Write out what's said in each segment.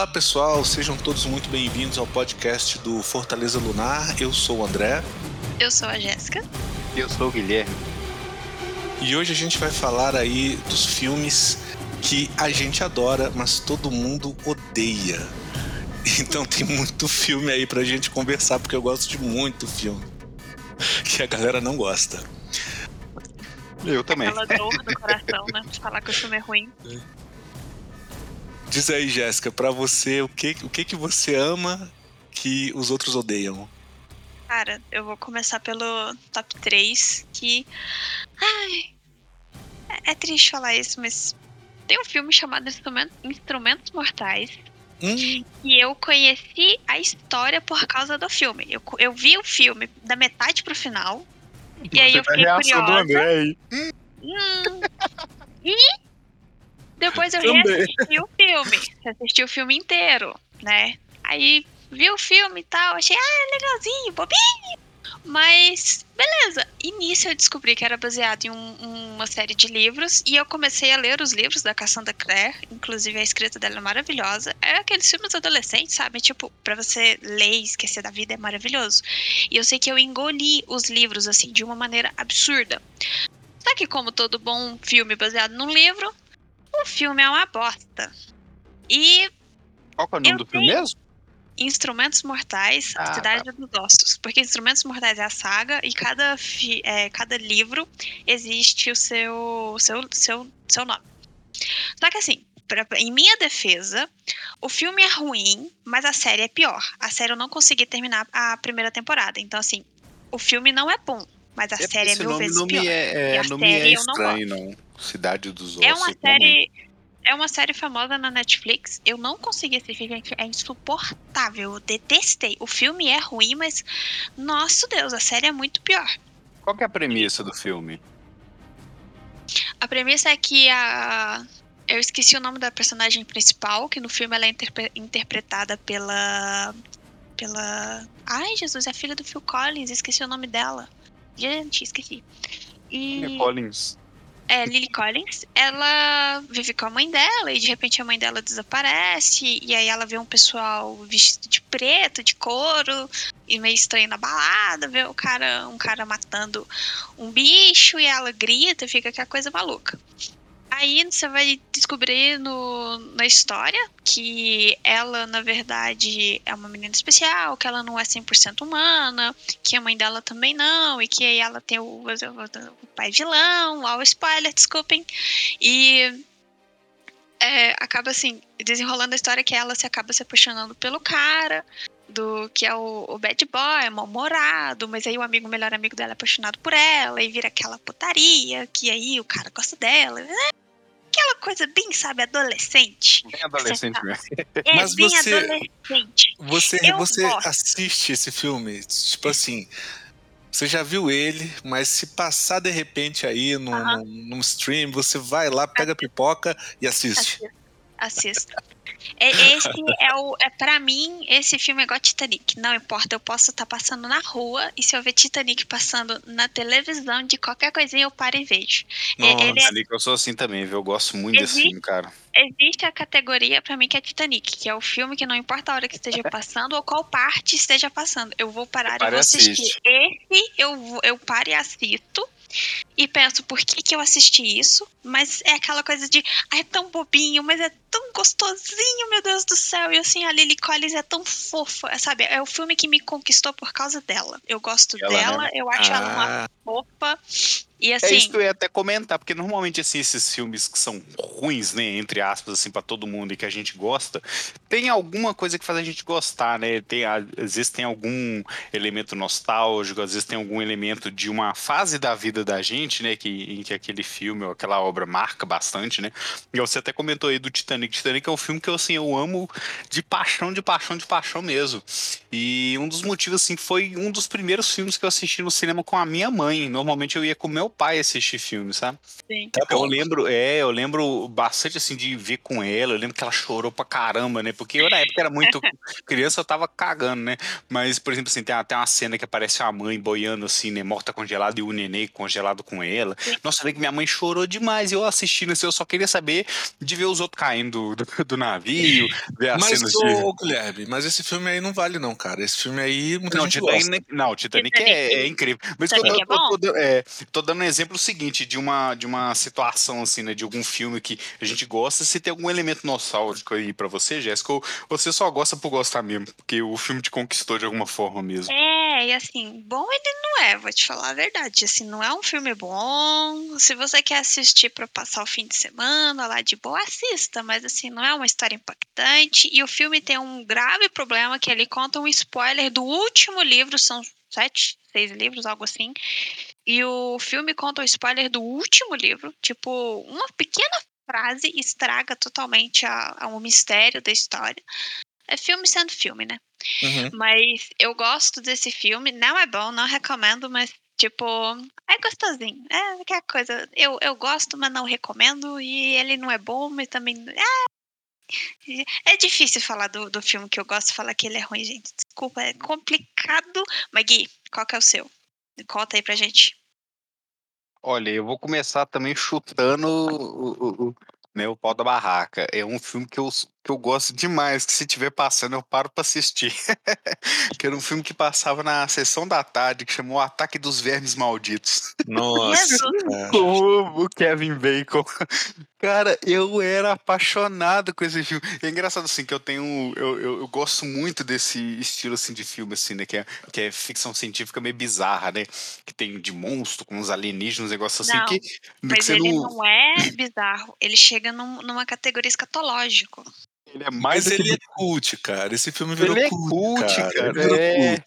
Olá pessoal, sejam todos muito bem-vindos ao podcast do Fortaleza Lunar. Eu sou o André. Eu sou a Jéssica. Eu sou o Guilherme. E hoje a gente vai falar aí dos filmes que a gente adora, mas todo mundo odeia. Então tem muito filme aí pra gente conversar, porque eu gosto de muito filme que a galera não gosta. Eu também. Aquela dor no coração, né? De falar que o filme é ruim. Diz aí, Jéssica, pra você, o que, o que que você ama que os outros odeiam? Cara, eu vou começar pelo top 3, que. Ai. É, é triste falar isso, mas tem um filme chamado Instrumentos, Instrumentos Mortais. Hum, E eu conheci a história por causa do filme. Eu, eu vi o filme da metade pro final. E aí eu Você fiquei reação do curiosa. André aí. Hum. E depois eu Também. reassisti o filme. Assisti o filme inteiro, né? Aí vi o filme e tal, achei, ah, legalzinho, bobinho. Mas, beleza. Nisso eu descobri que era baseado em um- uma série de livros. E eu comecei a ler os livros da Cassandra Clare. Inclusive, a escrita dela é maravilhosa. É aqueles filmes adolescentes, sabe? Tipo, pra você ler e esquecer da vida é maravilhoso. E eu sei que eu engoli os livros, assim, de uma maneira absurda. Só que, como todo bom filme baseado num livro, o filme é uma bosta. E Qual é o nome do filme mesmo? Instrumentos Mortais, Ah, Cidade dos Ossos. Porque Instrumentos Mortais é a saga e cada, fi- é, cada livro existe o seu, seu, seu, seu nome. Só que assim, pra- em minha defesa, o filme é ruim, mas a série é pior. A série eu não consegui terminar a primeira temporada. Então, assim, o filme não é bom, mas a É, série é mil vezes não pior. me é, é, não me é eu não estranho, não. Cidade dos Ossos. É uma série. É uma série famosa na Netflix. Eu não consegui assistir, gente. É insuportável. Eu detestei. O filme é ruim, mas. Nossa Deus, a série é muito pior. Qual que é a premissa do filme? A premissa é que a. Eu esqueci o nome da personagem principal, que no filme ela é interpre- interpretada pela. Pela. Ai, Jesus, é a filha do Phil Collins. Esqueci o nome dela. Gente, esqueci. E. É Collins. É, Lily Collins, ela vive com a mãe dela e de repente a mãe dela desaparece e aí ela vê um pessoal vestido de preto, de couro e meio estranho na balada, vê o cara, um cara matando um bicho e ela grita fica aquela coisa maluca. Aí você vai descobrir no, na história que ela, na verdade, é uma menina especial, que ela não é 100% humana, que a mãe dela também não, e que aí ela tem o, o pai vilão, ó, o spoiler, desculpem. E é, acaba assim, desenrolando a história que ela se acaba se apaixonando pelo cara, do que é o, o bad boy, mal-humorado, mas aí o amigo, o melhor amigo dela é apaixonado por ela, e vira aquela putaria, que aí o cara gosta dela. É aquela coisa bem, sabe, adolescente. Bem adolescente mesmo. É Mas bem você- adolescente. você Eu você gosto. assiste esse filme? Tipo assim, você já viu ele, mas se passar de repente aí num, Aham. num, num stream, você vai lá, pega a pipoca e assiste. Assista. Assista. É, esse é o. É pra mim, esse filme é igual Titanic. Não importa, eu posso estar passando na rua e se eu ver Titanic passando na televisão de qualquer coisinha, eu paro e vejo. É, Nossa. ele é- Ali que eu sou assim também, viu? Eu gosto muito desse Existe- filme, cara. existe a categoria pra mim que é Titanic, que é o filme que não importa a hora que esteja passando ou qual parte esteja passando. Eu vou parar Para e vou assistir. assiste. Esse eu, eu paro e assisto. E penso, por que, que eu assisti isso? Mas é aquela coisa de, ah, é tão bobinho, mas é tão gostosinho, meu Deus do céu. E assim, a Lily Collins é tão fofa, sabe? É o filme que me conquistou por causa dela. Eu gosto Ela, dela, eu acho ela uma Ah, fofa. E É assim, isso que eu ia até comentar, porque normalmente assim, esses filmes que são ruins, né, entre aspas, assim, para todo mundo e que a gente gosta, tem alguma coisa que faz a gente gostar, né? Tem, às vezes tem algum elemento nostálgico, às vezes tem algum elemento de uma fase da vida da gente, né, que, em que aquele filme ou aquela obra marca bastante, né? E você até comentou aí do Titanic. Titanic é um filme que eu, assim, eu amo de paixão, de paixão, de paixão mesmo. E um dos motivos, assim, foi um dos primeiros filmes que eu assisti no cinema com a minha mãe. Normalmente eu ia com meu pai assistir filme, sabe? sim. tá Eu lembro, é, eu lembro bastante assim de ver com ela. Eu lembro que ela chorou pra caramba, né? Porque eu na época era muito criança, eu tava cagando, né? Mas, por exemplo, assim, tem até uma cena que aparece a mãe boiando assim, né? Morta congelada e o neném congelado com ela. Sim. Nossa, eu lembro que minha mãe chorou demais. E eu assistindo assim, eu só queria saber de ver os outros caindo do, do, navio, ver as Mas, cenas ô, de. Guilherme, mas esse filme aí não vale não, cara. Esse filme aí muita Não, gente Titanic, gosta. não, Titanic, Titanic- é, é incrível. Mas eu Titanic é dando- é, tô dando um exemplo seguinte de uma, de uma situação assim, né? De algum filme que a gente gosta. Se tem algum elemento nostálgico aí pra você, Jéssica, ou você só gosta por gostar mesmo, porque o filme te conquistou de alguma forma mesmo. É, e assim, bom ele não é, vou te falar a verdade. Assim, não é um filme bom. Se você quer assistir pra passar o fim de semana lá de boa, assista, mas assim, não é uma história impactante. E o filme tem um grave problema que ele conta um spoiler do último livro, são sete, seis livros, algo assim. E o filme conta o spoiler do último livro, tipo, uma pequena frase estraga totalmente a, a- o mistério da história. É filme sendo filme, né? Uhum. Mas eu gosto desse filme. Não é bom, não recomendo, mas, tipo, é gostosinho. É aquela coisa. Eu, eu gosto, mas não recomendo. E ele não é bom, mas também. É, é difícil falar do, do filme que eu gosto, falar que ele é ruim, gente. Desculpa, é complicado. Mas, Gui, qual que é o seu? Conta aí pra gente. Olha, eu vou começar também chutando o, o, o, né, o pau da barraca. É um filme que eu, que eu gosto demais, que se tiver passando eu paro pra assistir. que era um filme que passava na sessão da tarde, que chamou O Ataque dos Vermes Malditos. Nossa, o Kevin Bacon. Cara, eu era apaixonado com esse filme. É engraçado assim que eu tenho, eu, eu, eu gosto muito desse estilo assim de filme assim, né, que é, que é ficção científica meio bizarra, né, que tem de monstro com uns alienígenas, negócio assim Não, que, que Mas você ele não, não é bizarro. Ele chega num- numa categoria escatológico. Ele é mais Mas ele é cult, cara. Esse filme virou Ele é cult, cult, cara. cara, Ele virou é. cult.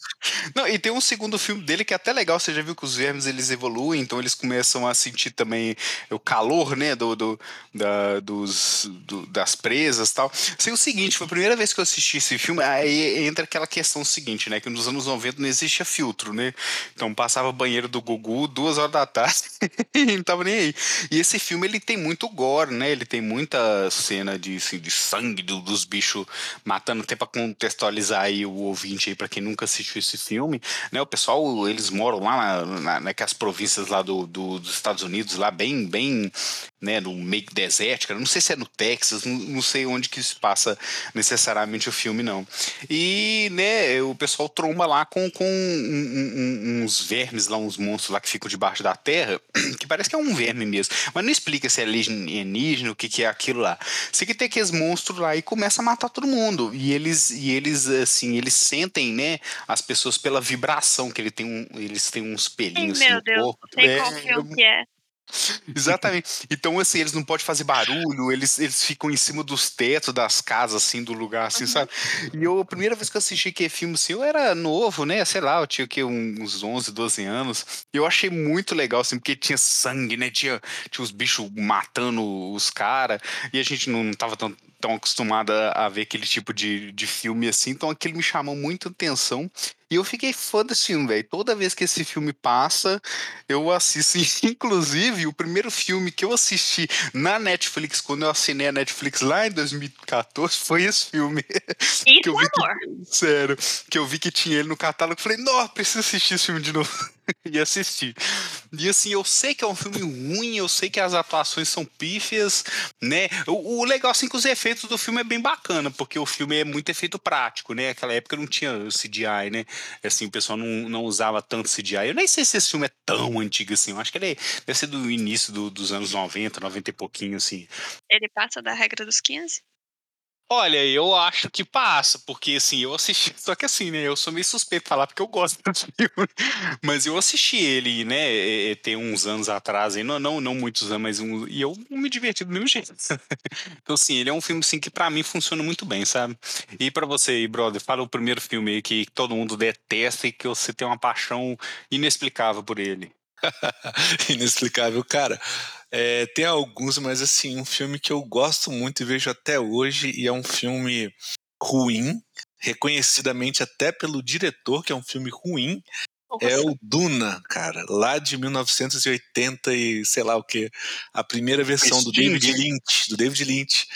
Não, e tem um segundo filme dele que é até legal. Você já viu que os vermes eles evoluem, então eles começam a sentir também o calor, né, do, do- da- dos, do- das presas e tal. Sei o seguinte, foi a primeira vez que eu assisti esse filme, aí entra aquela questão seguinte, né, que nos anos 90 não existia filtro, né? Então passava banheiro do Gugu duas horas da tarde e não tava nem aí. E esse filme ele tem muito gore, né? Ele tem muita cena de, assim, de sangue do- dos bichos matando, até pra contextualizar aí o ouvinte aí, pra quem nunca assistiu esse filme, né? O pessoal, eles moram lá na, na, naquelas províncias lá do, do- dos Estados Unidos, lá bem, bem, né, no meio desértica, não sei se é no Texas, não, não sei onde que se passa necessariamente o filme, não. E, né, o pessoal tromba lá com, com um- um- uns vermes lá, uns monstros lá que ficam debaixo da terra, que parece que é um verme mesmo, mas não explica se é alienígena, o que, que é aquilo lá. Sei que tem aqueles monstros lá e começa a matar todo mundo. E eles, e eles assim, eles sentem, né, as pessoas pela vibração, que ele tem um, eles têm uns Ai, pelinhos assim, meu no Deus, corpo. sei É, qual filme que é. Exatamente. Então, assim, eles não podem fazer barulho, eles, eles ficam em cima dos tetos das casas, assim, do lugar, assim, Uhum. sabe? E eu, a primeira vez que eu assisti que filme, assim, eu era novo, né? Sei lá, eu tinha que uns 11, 12 anos. E eu achei muito legal, assim, porque tinha sangue, né? Tinha, tinha os bichos matando os caras, e a gente não, tava tão, tão acostumado a, ver aquele tipo de, de filme, assim, então aquilo me chamou muita atenção. E eu fiquei fã desse filme, velho. Toda vez que esse filme passa, eu assisto. Inclusive, o primeiro filme que eu assisti na Netflix, quando eu assinei a Netflix lá em 2014, foi esse filme. Isso que eu vi que, sério, que eu vi que tinha ele no catálogo. Falei, não, preciso assistir esse filme de novo. e assisti. E assim, eu sei que é um filme ruim, eu sei que as atuações são pífias, né? O, o legal, assim, que os efeitos do filme é bem bacana, porque o filme é muito efeito prático, né? Naquela época não tinha CGI, né? Assim, o pessoal não, não usava tanto CGI. Eu nem sei se esse filme é tão antigo assim. Eu acho que ele deve ser do início do- dos anos 90, 90 e pouquinho, assim. Ele passa da regra dos 15? Olha, eu acho que passa, porque assim, eu assisti, só que assim, né, eu sou meio suspeito de falar porque eu gosto desse filme, mas eu assisti ele, né, é, é, tem uns anos atrás, não, não, não muitos anos, mas um, e eu me diverti do mesmo jeito. Então assim, ele é um filme assim que pra mim funciona muito bem, sabe? E pra você brother, fala o primeiro filme aí que todo mundo detesta e que você tem uma paixão inexplicável por ele. Inexplicável. Cara, é, tem alguns, mas assim, um filme que eu gosto muito e vejo até hoje, e é um filme ruim, reconhecidamente até pelo diretor, que é um filme ruim, é o Duna, cara, lá de 1980 e sei lá o que, a primeira versão do. David Lynch, do David Lynch.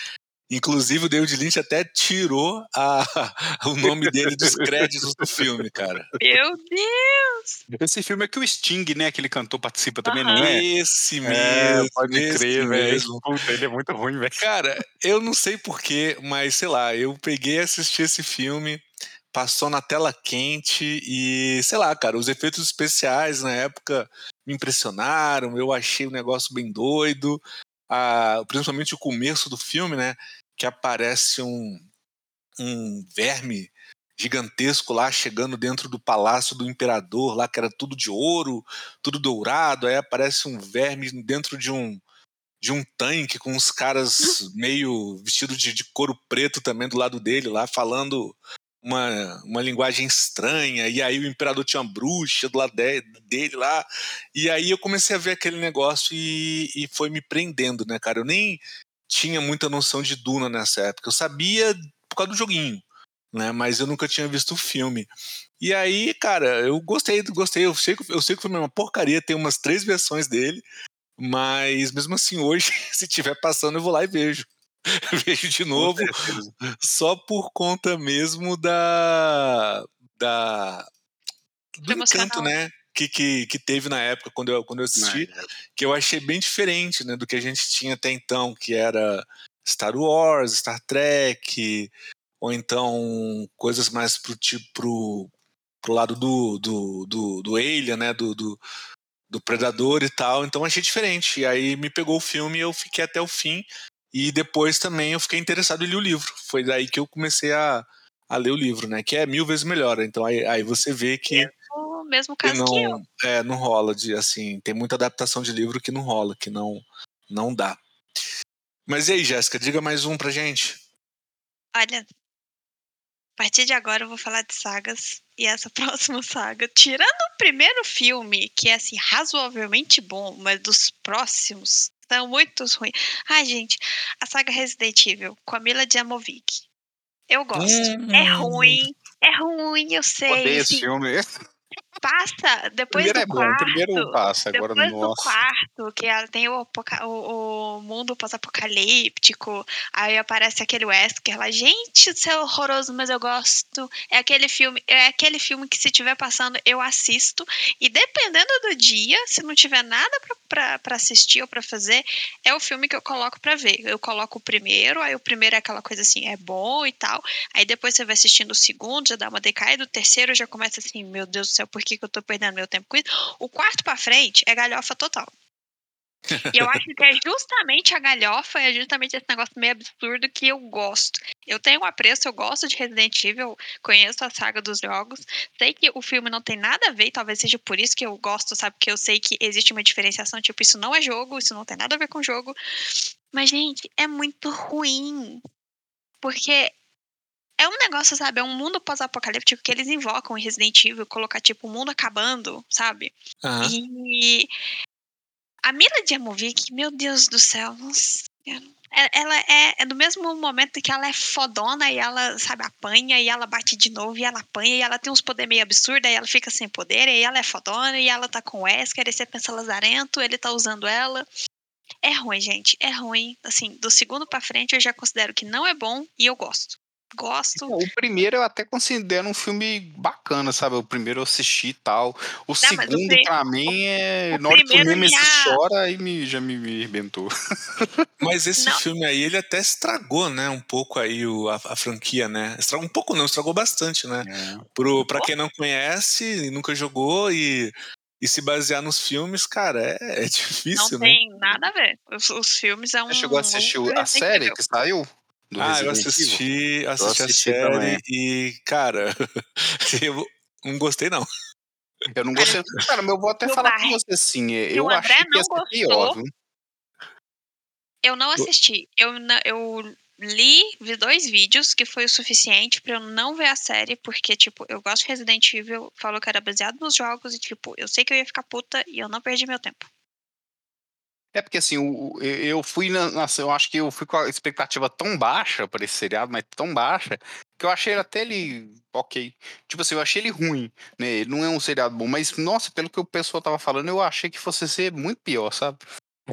Inclusive, o David Lynch até tirou a, o nome dele dos créditos do filme, cara. Meu Deus! Esse filme é que o Sting, né, que ele cantou, participa também, Aham. não é? Esse mesmo. É, pode esse crer, velho. mesmo. Puta, Ele é muito ruim, velho. Cara, eu não sei porquê, mas sei lá, eu peguei e assisti esse filme, passou na tela quente e, sei lá, cara, os efeitos especiais na época me impressionaram, eu achei o negócio bem doido, ah, principalmente o começo do filme, né, que aparece um, um verme gigantesco lá chegando dentro do palácio do imperador lá que era tudo de ouro, tudo dourado, aí aparece um verme dentro de um de um tanque com uns caras meio vestidos de, de couro preto também do lado dele lá falando uma, uma linguagem estranha e aí o imperador tinha uma bruxa do lado de- dele lá e aí eu comecei a ver aquele negócio e, e foi me prendendo né cara? Eu nem tinha muita noção de Duna nessa época. Eu sabia por causa do joguinho né? Mas eu nunca tinha visto o filme. E aí cara eu gostei gostei. Eu sei que eu sei que foi uma porcaria tem umas três versões dele mas mesmo assim, hoje, se tiver passando, eu vou lá e vejo. vejo de novo, só por conta mesmo da. da do encanto, né? Que, que, que teve na época, quando eu, quando eu assisti, que eu achei bem diferente né, do que a gente tinha até então, que era Star Wars, Star Trek, ou então coisas mais pro tipo pro, pro lado do, do, do, do Alien, né? Do, do, do Predador e tal. Então achei diferente. E aí me pegou o filme e eu fiquei até o fim. E depois também eu fiquei interessado em ler o livro. Foi daí que eu comecei a, a ler o livro, né? Que é mil vezes melhor. Então aí, aí você vê que O mesmo que caso que eu. não, é, não rola de assim, tem muita adaptação de livro que não rola, que não não dá. Mas e aí, Jéssica, diga mais um pra gente. Olha, a partir de agora eu vou falar de sagas. E essa próxima saga, tirando o primeiro filme, que é assim, razoavelmente bom, mas dos próximos são muito ruins. Ai, gente, a saga Resident Evil com a Mila Jovovich. Eu gosto. É Hum. ruim, é ruim, eu sei. Odeio esse filme. passa depois primeiro do é bom, quarto. primeiro passa, agora Depois do nossa. quarto, que ela tem o, o, o mundo pós-apocalíptico, aí aparece aquele Wesker lá, gente, isso é horroroso, mas eu gosto. É aquele filme, é aquele filme que se tiver passando, eu assisto. E dependendo do dia, se não tiver nada pra assistir ou pra fazer, é o filme que eu coloco pra ver. Eu coloco o primeiro, aí o primeiro é aquela coisa assim, é bom e tal. Aí depois você vai assistindo o segundo, já dá uma decaída, o terceiro já começa assim, meu Deus do céu, por que, que eu tô perdendo meu tempo com isso? O quarto pra frente é galhofa total. E eu acho que é justamente a galhofa, é justamente esse negócio meio absurdo que eu gosto. Eu tenho um apreço, eu gosto de Resident Evil, conheço a saga dos jogos, sei que o filme não tem nada a ver, talvez seja por isso que eu gosto, sabe? Porque eu sei que existe uma diferenciação, tipo, isso não é jogo, isso não tem nada a ver com jogo. Mas, gente, é muito ruim. Porque é um negócio, sabe? É um mundo pós-apocalíptico que eles invocam em Resident Evil, colocar, tipo, o mundo acabando, sabe? Aham. E a Mila Jovovich, meu Deus do céu, nossa. É- ela é, é do mesmo momento que ela é fodona e ela, sabe, apanha e ela bate de novo e ela apanha e ela tem uns poderes meio absurdos e ela fica sem poder e ela é fodona e ela tá com o Wesker e você pensa lazarento, ele tá usando ela. É ruim, gente, é ruim. Assim, do segundo pra frente eu já considero que não é bom e eu gosto. Gosto. O primeiro eu até considero um filme bacana, sabe? O primeiro eu assisti e tal. O mas o segundo, pri- pra mim, é. o Na hora que o Nemesis já- chora, aí me, já me, me arrebentou. Mas esse Não. filme aí, ele até estragou, né, um pouco aí o, a, a franquia, né? Estragou um pouco não, estragou bastante, né? Pro, pra quem não conhece e nunca jogou e, e se basear nos filmes, cara, é, é difícil, não né? tem nada a ver. Os, os filmes é um. Você chegou a assistir a série que saiu? Do ah, eu Evil? assisti, assisti, assisti a série também. e, cara, eu não gostei não. Eu não gostei. Cara, mas eu vou até E o falar Bar- com você assim. Eu o André achei que ia ser pior, gostou. viu? Eu não assisti. Eu, eu li, vi dois vídeos, que foi o suficiente pra eu não ver a série, porque, tipo, eu gosto de Resident Evil, falou que era baseado nos jogos, e, tipo, eu sei que eu ia ficar puta e eu não perdi meu tempo. É porque assim, o- eu fui na, na- eu acho que eu fui com a expectativa tão baixa para esse seriado, mas tão baixa, que eu achei até ele ok. Tipo assim, eu achei ele ruim, né? Ele não é um seriado bom, mas nossa, pelo que o pessoal tava falando, eu achei que fosse ser muito pior, sabe?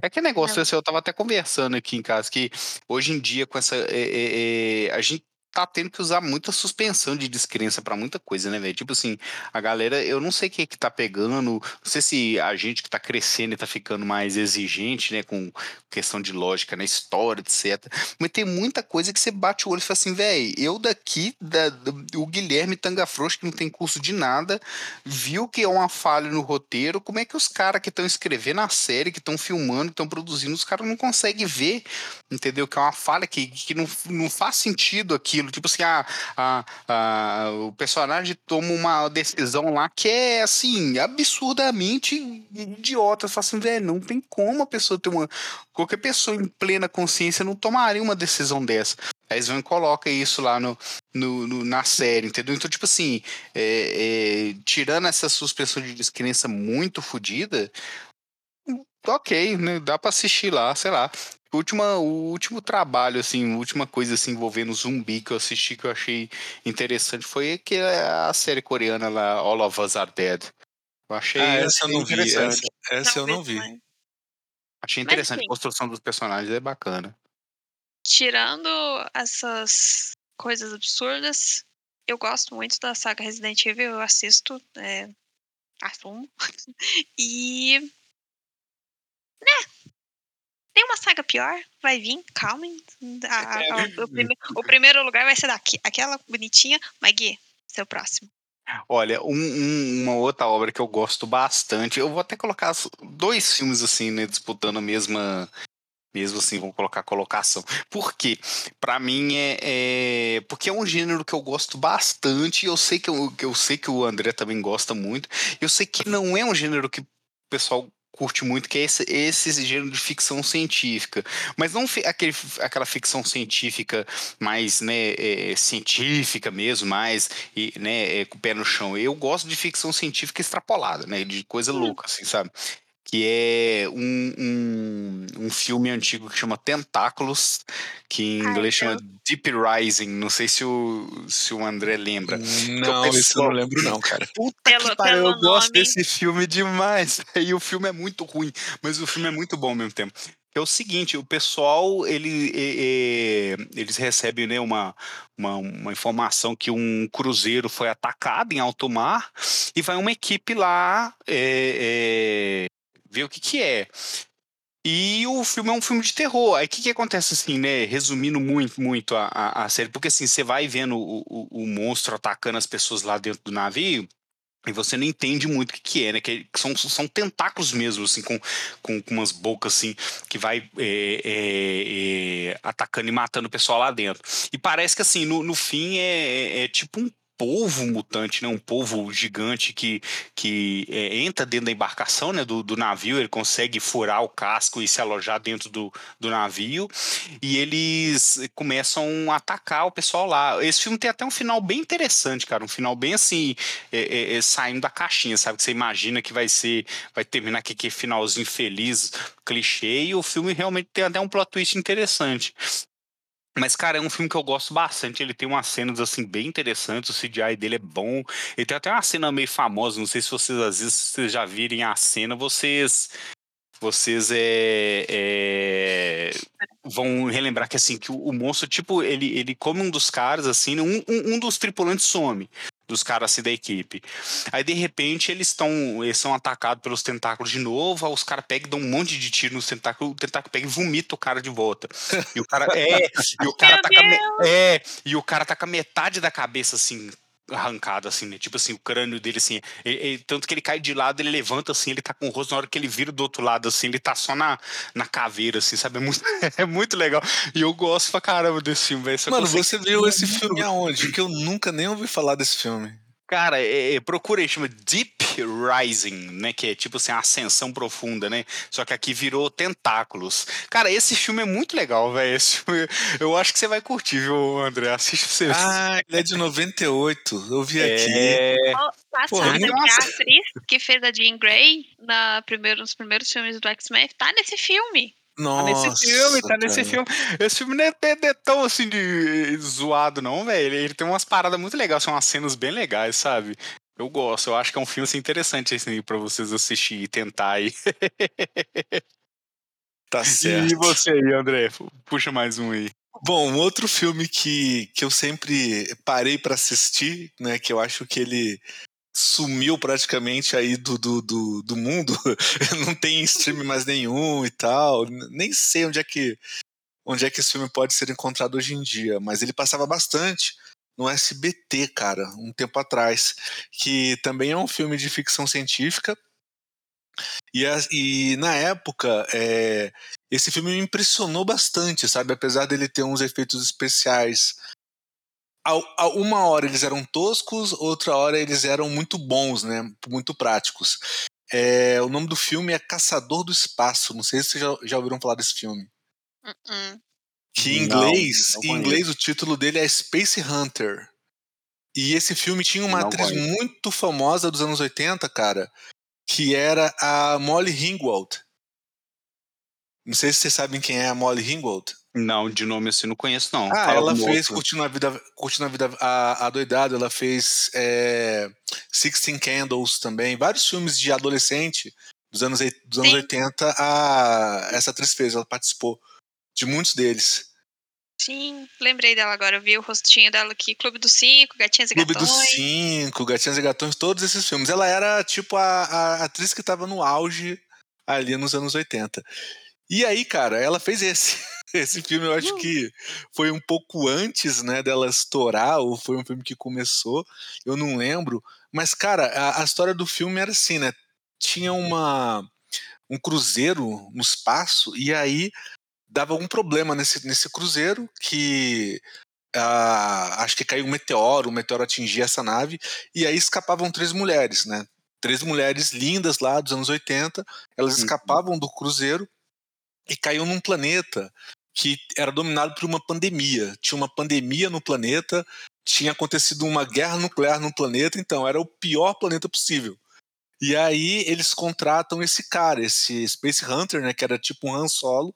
É que negócio, assim, eu tava até conversando aqui em casa, que hoje em dia, com essa. é, é, é, a gente tá tendo que usar muita suspensão de descrença pra muita coisa, né, velho? Tipo assim, a galera, eu não sei o que que tá pegando, não sei se a gente que tá crescendo e tá ficando mais exigente, né, com questão de lógica na história, etc. Mas tem muita coisa que você bate o olho e fala assim, velho, eu daqui, da, o Guilherme Tangafrouxo, que não tem curso de nada, viu que é uma falha no roteiro, como é que os caras que estão escrevendo a série, que estão filmando, que estão produzindo, os caras não conseguem ver, entendeu? Que é uma falha que, que não, não faz sentido aquilo. Tipo assim, a, a, a- o personagem toma uma decisão lá que é, assim, absurdamente idiota. Fala assim, velho, não tem como a pessoa ter uma... Qualquer pessoa em plena consciência não tomaria uma decisão dessa. Aí eles vão e colocam isso lá no, no, no- na série, entendeu? Então, tipo assim, é, é, tirando essa suspensão de descrença muito fodida, ok, né? Dá pra assistir lá, sei lá. Última, o último trabalho, assim, a última coisa assim, envolvendo zumbi que eu assisti que eu achei interessante foi que a série coreana lá, All of Us Are Dead. Eu achei, Ah, essa eu achei não vi. Essa, interessante. essa eu não vi vi. Achei Mas, interessante. assim, A construção dos personagens é bacana. tirando essas coisas absurdas, eu gosto muito da saga Resident Evil, eu assisto, é, assumo. E. Né? Tem uma saga pior, vai vir, calmem. A- a- o, prime- o primeiro lugar vai ser daqui, aquela bonitinha, mas Gui, seu próximo. Olha, um- um- uma outra obra que eu gosto bastante, eu vou até colocar dois filmes assim, né, disputando a mesma, mesmo assim, vamos colocar colocação. Por quê? Pra mim é, é- porque é um gênero que eu gosto bastante, eu sei que eu, eu sei que o André também gosta muito. Eu sei que não é um gênero que o pessoal curte muito, que é esse, esse gênero de ficção científica. Mas não fi- aquele, aquela ficção científica mais né, é, científica mesmo, mais e, né, é, com o pé no chão. Eu gosto de ficção científica extrapolada, né? De coisa louca, assim, sabe? Que é um, um, um filme antigo que chama Tentáculos, que em Ai, inglês chama Deep Rising. Não sei se o, se o André lembra. Não, isso eu não lembro, não, cara. Puta Pelo- que pariu, eu pelo gosto nome. desse filme demais. E o filme é muito ruim, mas o filme é muito bom ao mesmo tempo. É o seguinte, o pessoal, ele, é, é, eles recebem né, uma, uma, uma informação que um cruzeiro foi atacado em alto mar e vai uma equipe lá é, é, ver o que que é. E o filme é um filme de terror. Aí o que, que acontece assim, né? Resumindo muito, muito a, a, a série, porque assim, você vai vendo o, o, o monstro atacando as pessoas lá dentro do navio. E você não entende muito o que, que é, né? Que são, são tentáculos mesmo, assim, com, com, com umas bocas, assim, que vai é, é, é, atacando e matando o pessoal lá dentro. E parece que, assim, no, no fim é, é tipo um polvo mutante, né? Um polvo gigante que, que é, entra dentro da embarcação, né? Do, do navio, ele consegue furar o casco e se alojar dentro do, do navio. E eles começam a atacar o pessoal lá. Esse filme tem até um final bem interessante, cara. Um final bem assim, é, é, é, saindo da caixinha, sabe? Que você imagina que vai ser, vai terminar com aquele finalzinho feliz, clichê, e o filme realmente tem até um plot twist interessante. Mas, cara, é um filme que eu gosto bastante. Ele tem umas cenas, assim, bem interessantes. O CGI dele é bom. Ele tem até uma cena meio famosa. Não sei se vocês, às vezes, vocês já virem a cena, vocês. Vocês é, é, vão relembrar que, assim, que o, o monstro, tipo, ele, ele come um dos caras, assim, um, um, um dos tripulantes some. Dos caras, assim, da equipe. Aí, de repente, eles estão eles são atacados pelos tentáculos de novo. Aí os caras pegam e dão um monte de tiro nos tentáculos. O tentáculo pega e vomita o cara de volta. E o cara. É, e o cara Meu tá com a É, e o cara tá com a metade da cabeça, assim, arrancada, assim, né? Tipo assim, o crânio dele, assim. e- e- tanto que ele cai de lado, ele levanta, assim, ele tá com o rosto. Na hora que ele vira do outro lado, assim, ele tá só na, na caveira, assim, sabe? É muito, é muito legal. E eu gosto pra caramba desse filme, velho. Mano, você viu esse filme aonde? Que eu nunca nem ouvi falar desse filme. Cara, é, é, procura aí, chama Deep Rising, né? Que é tipo assim, a ascensão profunda, né? Só que aqui virou tentáculos. Cara, esse filme é muito legal, velho. Eu acho que você vai curtir, viu, André? Assiste você. Ah, ele é de 98. Eu vi aqui. é, Passada Porra, que nossa. a atriz que fez a Jean Grey na primeiro, nos primeiros filmes do X-Men tá nesse filme. Tá Nossa. nesse filme, tá nesse cara. filme. Esse filme não é, não é tão assim de zoado, não, velho. Ele, ele tem umas paradas muito legais, são umas cenas bem legais, sabe? Eu gosto, eu acho que é um filme assim, interessante assim, pra vocês assistir e tentar aí. Tá certo. E você aí, André? Puxa mais um aí. Bom, um outro filme que, que eu sempre parei para assistir, né? Que eu acho que ele sumiu praticamente aí do, do, do, do mundo. Não tem stream mais nenhum e tal. Nem sei onde é que onde é que esse filme pode ser encontrado hoje em dia, mas ele passava bastante no SBT, cara, um tempo atrás, que também é um filme de ficção científica. E, e na época, é, esse filme me impressionou bastante, sabe? Apesar dele ter uns efeitos especiais. A, a uma hora eles eram toscos, outra hora eles eram muito bons, né? Muito práticos. É, o nome do filme é Caçador do Espaço. Não sei se vocês já, já ouviram falar desse filme. Uh -uh. Que em inglês, não, não em inglês o título dele é Space Hunter. E esse filme tinha uma não atriz conheço. muito famosa dos anos 80, cara, que era a Molly Ringwald. Não sei se vocês sabem quem é a Molly Ringwald. Não, de nome assim não conheço, não. Ah, Fala ela fez Curtindo a Vida, Curtindo a Vida a, ela fez é, Sixteen Candles também, vários filmes de adolescente dos anos, dos anos 80, a, essa atriz fez, ela participou de muitos deles. Sim, lembrei dela agora, eu vi o rostinho dela aqui, Clube dos Cinco, Gatinhas e Clube Gatões. Clube dos Cinco, Gatinhas e Gatões, todos esses filmes. Ela era tipo a, a atriz que estava no auge ali nos anos 80. E aí, cara, ela fez esse. Esse filme eu acho que foi um pouco antes, né, dela estourar, ou foi um filme que começou, eu não lembro. Mas, cara, a, a história do filme era assim, né? Tinha uma um cruzeiro no espaço, e aí dava algum problema nesse, nesse cruzeiro que uh, acho que caiu um meteoro, o um meteoro atingia essa nave, e aí escapavam três mulheres, né? Três mulheres lindas lá dos anos 80, elas uhum. escapavam do cruzeiro e caíam num planeta que era dominado por uma pandemia. Tinha uma pandemia no planeta, tinha acontecido uma guerra nuclear no planeta, então era o pior planeta possível. E aí eles contratam esse cara, esse Space Hunter, né, que era tipo um Han Solo,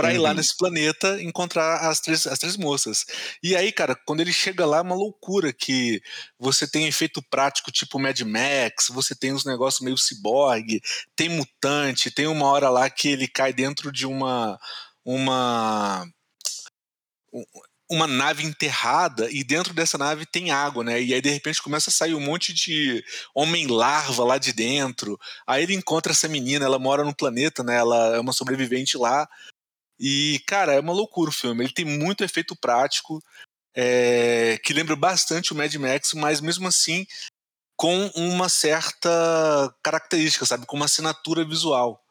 para uhum. ir lá uhum. nesse planeta encontrar as três, as três moças. E aí, cara, quando ele chega lá é uma loucura que você tem efeito prático tipo Mad Max, você tem uns negócios meio ciborgue, tem mutante, tem uma hora lá que ele cai dentro de uma uma uma nave enterrada e dentro dessa nave tem água, né? E aí de repente começa a sair um monte de homem larva lá de dentro. Aí ele encontra essa menina, ela mora no planeta, né? Ela é uma sobrevivente lá. E, cara, é uma loucura o filme. Ele tem muito efeito prático, é, que lembra bastante o Mad Max, mas mesmo assim com uma certa característica, sabe? Com uma assinatura visual.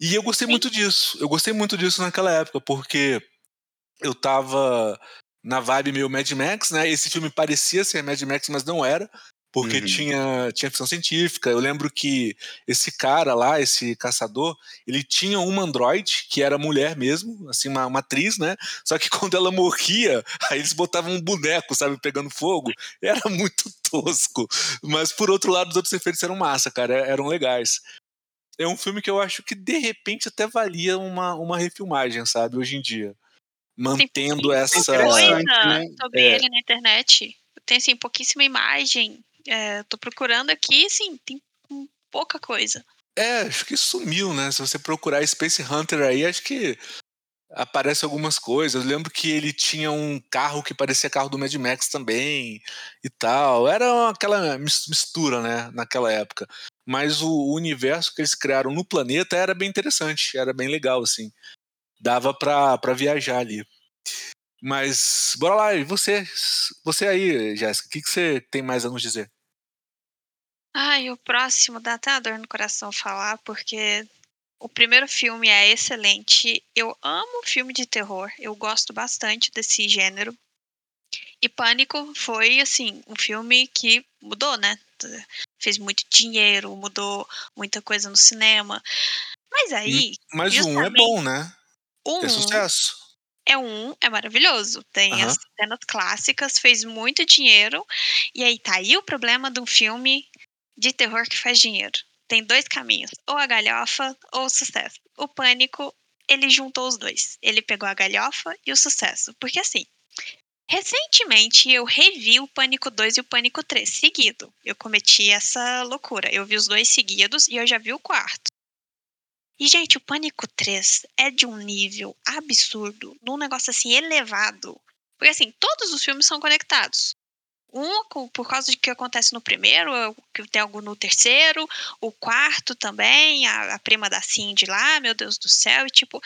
E eu gostei muito disso. Eu gostei muito disso naquela época, porque eu tava na vibe meio Mad Max, né? Esse filme parecia ser Mad Max, mas não era porque uhum. tinha, tinha ficção científica. Eu lembro que esse cara lá, esse caçador, ele tinha uma androide, que era mulher mesmo, assim, uma, uma atriz, né? Só que quando ela morria, aí eles botavam um boneco, sabe, pegando fogo. Era muito tosco. Mas por outro lado, os outros efeitos eram massa, cara, eram legais. É um filme que eu acho que de repente até valia uma, uma refilmagem, sabe, hoje em dia. Mantendo Tem essa. coisa né? sobre é. ele na internet. Tem assim, pouquíssima imagem é, tô procurando aqui, sim, tem pouca coisa. É, acho que sumiu, né? Se você procurar Space Hunter aí, acho que aparece algumas coisas. Eu lembro que ele tinha um carro que parecia carro do Mad Max também e tal. Era aquela mistura, né, naquela época. Mas o universo que eles criaram no planeta era bem interessante, era bem legal, assim. Dava pra, pra viajar ali. Mas, bora lá, e você? Você aí, Jéssica, o que, que você tem mais a nos dizer? Ai, o próximo dá até uma dor no coração falar, porque o primeiro filme é excelente. Eu amo filme de terror, eu gosto bastante desse gênero. E Pânico foi, assim, um filme que mudou, né? Fez muito dinheiro, mudou muita coisa no cinema. Mas aí. Mas o um é bom, né? Um, é sucesso é um, é maravilhoso. Tem uhum. as cenas clássicas, fez muito dinheiro. E aí tá aí o problema de um filme de terror que faz dinheiro. Tem dois caminhos, ou a galhofa ou o sucesso. O pânico, ele juntou os dois. Ele pegou a galhofa e o sucesso. Porque assim, recentemente eu revi o Pânico 2 e o Pânico 3 seguido. Eu cometi essa loucura. Eu vi os dois seguidos e eu já vi o quarto. E, gente, o Pânico 3 é de um nível absurdo, num negócio assim elevado. Porque, assim, todos os filmes são conectados. Um por causa de que acontece no primeiro, que tem algo no terceiro, o quarto também, a, a, prima da Cindy lá, meu Deus do céu, e tipo,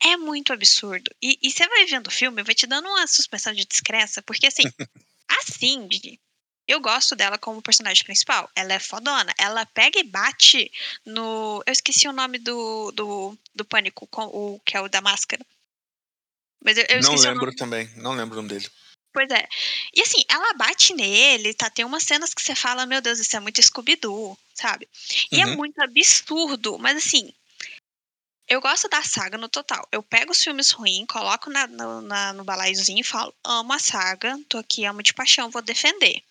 é muito absurdo. E, e você vai vendo o filme, vai te dando uma suspensão de descrença, porque assim, a Cindy, eu gosto dela como personagem principal. Ela é fodona. Ela pega e bate no. Eu esqueci o nome do, do, do Pânico, com, o, que é o da máscara. Mas eu, eu não lembro também, não lembro o nome dele. Pois é. E assim, ela bate nele, tá? Tem umas cenas que você fala, meu Deus, isso é muito Scooby-Doo, sabe? E é uhum. é muito absurdo, mas assim, eu gosto da saga no total. Eu pego os filmes ruins, coloco na, no, na, no balaiozinho e falo: amo a saga, tô aqui, amo de paixão, vou defender.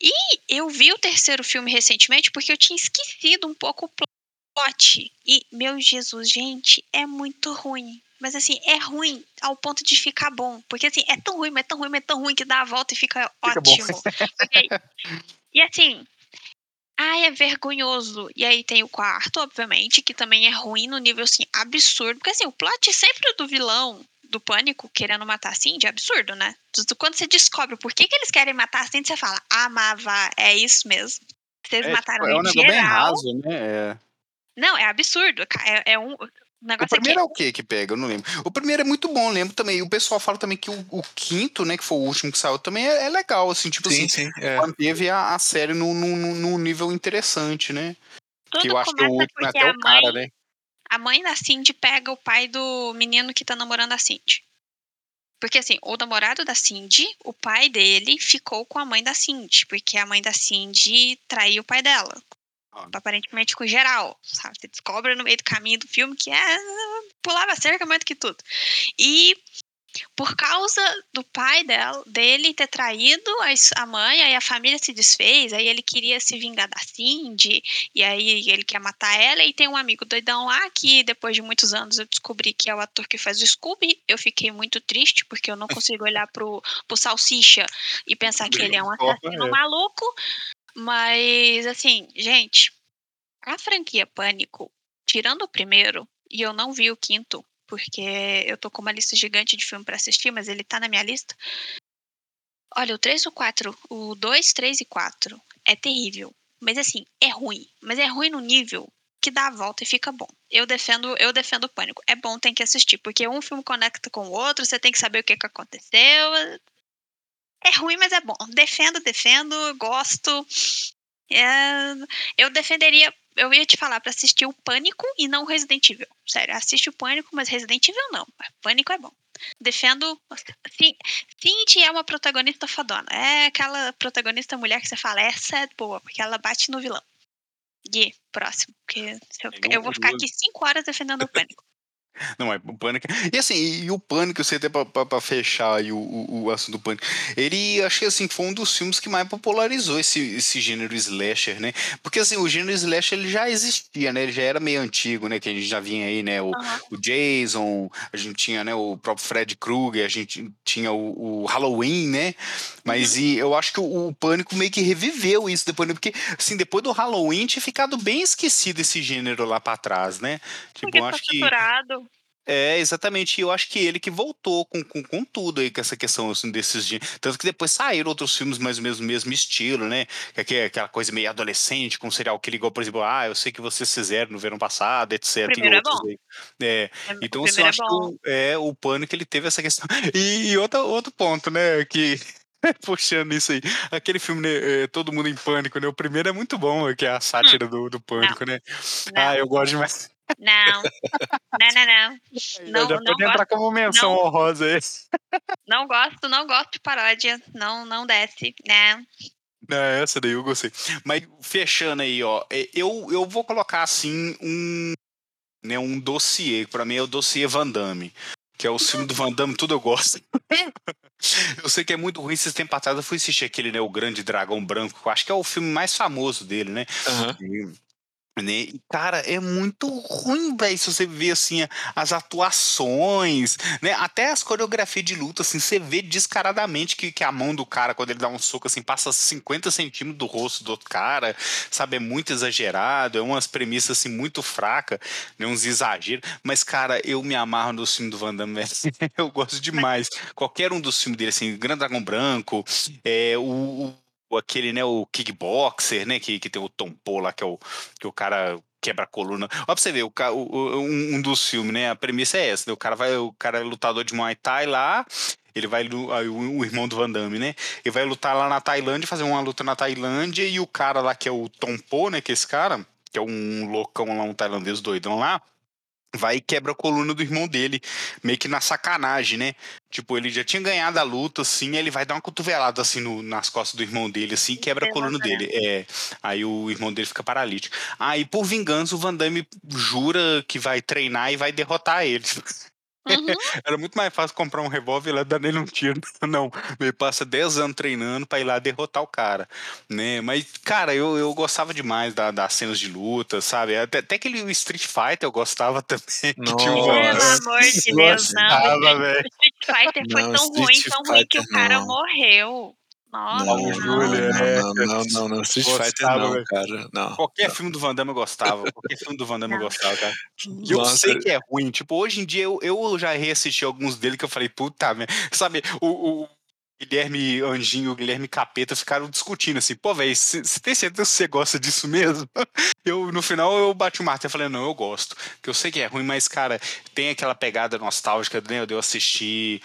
E eu vi o terceiro filme recentemente porque eu tinha esquecido um pouco o plot. E, meu Jesus, gente, é muito ruim. Mas assim, é ruim ao ponto de ficar bom. Porque assim, é tão ruim, mas é tão ruim, mas é tão ruim que dá a volta e fica, fica ótimo. E assim, ai, é vergonhoso. E aí tem o quarto, obviamente, que também é ruim no nível assim, absurdo. Porque assim, o plot sempre do vilão do pânico querendo matar a Cindy é absurdo, né? Quando você descobre por que, que eles querem matar a Cindy, você fala, ah, mas vá, é isso mesmo. Vocês é, mataram tipo, é um negócio bem raso, né? É. Não, é absurdo. É, é um, o, o primeiro é, é, o que que pega? Eu não lembro. O primeiro é muito bom, lembro também. O pessoal fala também que o, o quinto, né, que foi o último que saiu, também é, é legal, assim, tipo sim, assim, sim, é. manteve a, a série num, num, num nível interessante, né? Tudo que eu acho que o último é até o mãe, cara, né? A mãe da Cindy pega o pai do menino que tá namorando a Cindy. Porque assim, o namorado da Cindy, o pai dele ficou com a mãe da Cindy, porque a mãe da Cindy traiu o pai dela aparentemente com geral, sabe? Você descobre no meio do caminho do filme que é pulava cerca mais do que tudo. E por causa do pai dela, dele ter traído a mãe, aí a família se desfez, aí ele queria se vingar da Cindy, e aí ele quer matar ela, e tem um amigo doidão lá que depois de muitos anos eu descobri que é o ator que faz o Scooby. Eu fiquei muito triste, porque eu não consigo olhar pro, pro Salsicha e pensar que ele é um assassino é. maluco. Mas, assim, gente, a franquia Pânico, tirando o primeiro, e eu não vi o quinto, porque eu tô com uma lista gigante de filme para assistir, mas ele tá na minha lista. Olha, o 3 e o 4, o 2, 3 e 4 é terrível. Mas assim, é ruim. Mas é ruim no nível que dá a volta e fica bom. Eu defendo, eu defendo o pânico. É bom, tem que assistir, porque um filme conecta com o outro, você tem que saber o que, que aconteceu. É ruim, mas é bom. Defendo, defendo, gosto. É, eu defenderia. Eu ia te falar para assistir o Pânico e não o Resident Evil. Sério, assiste o Pânico, mas Resident Evil não. Pânico é bom. Defendo. Cindy é uma protagonista fadona. É aquela protagonista mulher que você fala, essa é boa, porque ela bate no vilão. E próximo. Porque eu, eu vou ficar aqui cinco horas defendendo o Pânico. Não, é o Pânico. E assim, e o Pânico, você até pra fechar aí o, o, o, assunto do Pânico, ele achei assim, foi um dos filmes que mais popularizou esse, esse gênero slasher, né? Porque assim, o gênero slasher ele já existia, né? Ele já era meio antigo, né? Que a gente já vinha aí, né? O, uhum. o Jason, a gente tinha, né? O próprio Fred Krueger, a gente tinha o, o Halloween, né? Mas uhum. e, eu acho que o, Pânico meio que reviveu isso depois, né? Porque assim, depois do Halloween tinha ficado bem esquecido esse gênero lá pra trás, né? Tipo, eu acho que. É, exatamente. eu acho que ele que voltou com, com, com tudo aí, com essa questão assim, desses dias. Tanto que depois saíram outros filmes mais ou menos do mesmo estilo, né? Que é aquela coisa meio adolescente, com serial que ligou, por exemplo, ah, eu sei que vocês fizeram no verão passado, etc. Primeiro é bom. É, então, assim, eu acho é que o, é, o Pânico ele teve essa questão. E, e outro, outro ponto, né? Que puxando isso aí. Aquele filme, né, Todo Mundo em Pânico, né? O primeiro é muito bom, que é a sátira hum. do, do Pânico, não. né? Não. Ah, eu gosto demais. Não, não, não, não. não já pode entrar como menção não, honrosa esse. Não gosto, não gosto de paródia. Não, não desce, né? Não, essa daí eu gostei. Mas fechando aí, ó, é, eu, eu vou colocar assim um, né, um dossiê. Pra mim é o dossiê Van Damme. Que é o filme do Van Damme, tudo eu gosto. eu sei que é muito ruim. Esses tempos atrás eu fui assistir aquele, né? O Grande Dragão Branco. Que eu acho que é o filme mais famoso dele, né? Uhum. Né? E, cara, é muito ruim, velho, se você vê assim as atuações, né? Até as coreografias de luta, assim, você vê descaradamente que, que a mão do cara, quando ele dá um soco, assim, passa 50 centímetros do rosto do outro cara, sabe? É muito exagerado, é umas premissas assim muito fracas, né? uns exageros. Mas, cara, eu me amarro no filme do Van Damme, eu gosto demais. Qualquer um dos filmes dele, assim, Grande Dragão Branco, é, o aquele, né, o kickboxer, né, que, que tem o Tom lá, que é o, que o cara quebra a coluna. Ó, pra você ver, o, o, um dos filmes, né, a premissa é essa, né, o cara vai, o cara é lutador de Muay Thai lá, ele vai, o, irmão do Van Damme, né, ele vai lutar lá na Tailândia, fazer uma luta na Tailândia, e o cara lá, que é o Tom né, que é esse cara, que é um loucão lá, um tailandês doidão lá, vai e quebra a coluna do irmão dele, meio que na sacanagem, né? Tipo, ele já tinha ganhado a luta, assim, ele vai dar uma cotovelada, assim, no, nas costas do irmão dele, assim, e quebra a coluna dele. É, aí o irmão dele fica paralítico. Aí, por vingança, o Van Damme jura que vai treinar e vai derrotar ele. Uhum. Era muito mais fácil comprar um revólver e lá dar nele um tiro. Não, ele passa 10 anos treinando para ir lá derrotar o cara, né? Mas, cara, eu, eu gostava demais da, das cenas de luta, sabe? Até, até aquele Street Fighter eu gostava também. Nossa. Pelo amor de Deus, não. Street Fighter foi não, tão Street ruim, tão Fighter, ruim que o cara não. morreu. Nossa, não, não, Júlia, não, não, não, não, Street Fighter não, cara. Não, Qualquer não. filme do Van Damme eu gostava. Qualquer filme do Van Damme eu gostava, cara. E eu sei que é ruim. Tipo, hoje em dia eu, eu já reassisti alguns dele que eu falei, puta, sabe, o, o Guilherme Anjinho, o Guilherme Capeta ficaram discutindo assim, pô, velho, você tem certeza que você gosta disso mesmo? Eu, no final, eu bati o martelo e falei, não, eu gosto. Que eu sei que é ruim, mas, cara, tem aquela pegada nostálgica, né? Eu assistir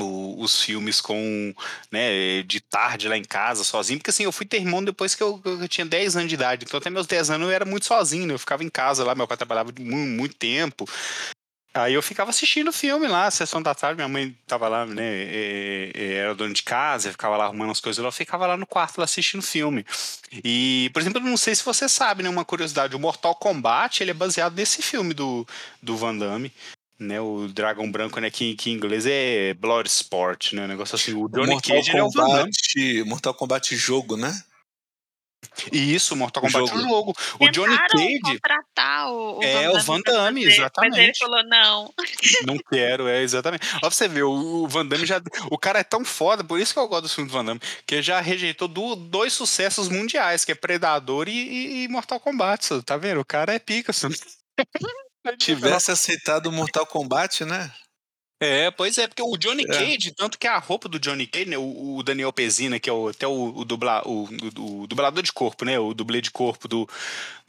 o, os filmes com, né, de tarde lá em casa, sozinho, porque assim, eu fui ter irmão depois que eu, eu, tinha 10 anos de idade, então até meus 10 anos eu era muito sozinho, né? eu ficava em casa lá, meu pai trabalhava muito, muito tempo, Aí eu ficava assistindo filme lá, sessão da tarde, minha mãe tava lá, né, e, e, era dona de casa, ficava lá arrumando as coisas, eu ficava lá no quarto lá assistindo filme. E, por exemplo, eu não sei se você sabe, né, uma curiosidade, o Mortal Kombat, ele é baseado nesse filme do, do Van Damme, né, o Dragão Branco, né, que, que em inglês é Bloodsport, né, um negócio assim, o Johnny Mortal Cage Kombat, é o Van Damme. Mortal Kombat jogo, né? Isso, Mortal Kombat jogo. é um jogo. O Johnny Cage. contratar o, o é Van o Van Damme, exatamente. Mas ele falou não. Não quero, é exatamente. Ó, pra você ver, o Van Damme já. O cara é tão foda, por isso que eu gosto do filme do Van Damme, que já rejeitou do, dois sucessos mundiais, que é Predador e, e Mortal Kombat. Tá vendo? O cara é pica. Assim. Tivesse aceitado o Mortal Kombat, né? É, pois é, porque o Johnny é. Cage, tanto que a roupa do Johnny Cage, né, o, o Daniel Pezina, que é o, até o, o, dubla, o, o, dublador de corpo, né, o dublê de corpo do,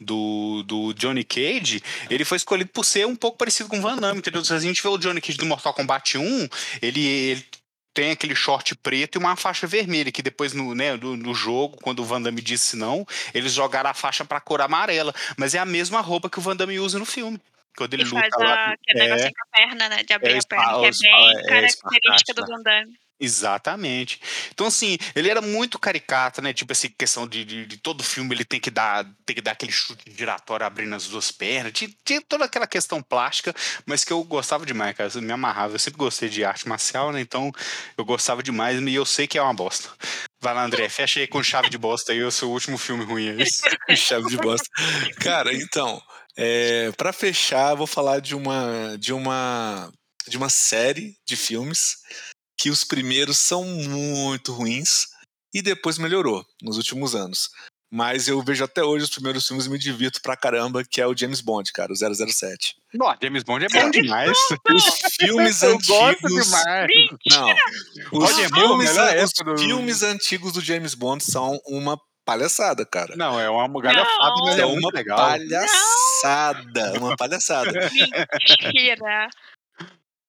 do, do Johnny Cage, ele foi escolhido por ser um pouco parecido com o Van Damme, entendeu? Se a gente vê o Johnny Cage do Mortal Kombat 1, ele, ele tem aquele short preto e uma faixa vermelha, que depois no, né, no, no jogo, quando o Van Damme disse não, eles jogaram a faixa pra cor amarela, mas é a mesma roupa que o Van Damme usa no filme. Quando ele, luta faz a, lá. Aquele é, negocinho com a perna, né? De abrir é, a perna, que é bem é, característica do Van Damme. Exatamente. Então, assim, ele era muito caricato, né? Tipo, essa questão de, de, de, todo filme ele tem que dar tem que dar aquele chute giratório abrindo as duas pernas. Tinha, tinha, toda aquela questão plástica, mas que eu gostava demais, cara. Eu me amarrava. Eu sempre gostei de arte marcial, né? Então, eu gostava demais e eu sei que é uma bosta. Vai lá, André, fecha aí com chave de bosta aí o seu último filme ruim aí. chave de bosta. Cara, então, é, para fechar, vou falar de uma de uma de uma série de filmes que os primeiros são muito ruins e depois melhorou nos últimos anos. Mas eu vejo até hoje os primeiros filmes e me divirto pra caramba, que é o James Bond, cara, o 007. Nossa, James Bond é bom demais. Os filmes eu antigos. Não. Os, filmes, os filmes antigos do James Bond são uma palhaçada, cara. Não, é uma galhafada, mas é, é uma legal. palhaçada, uma palhaçada. Mentira.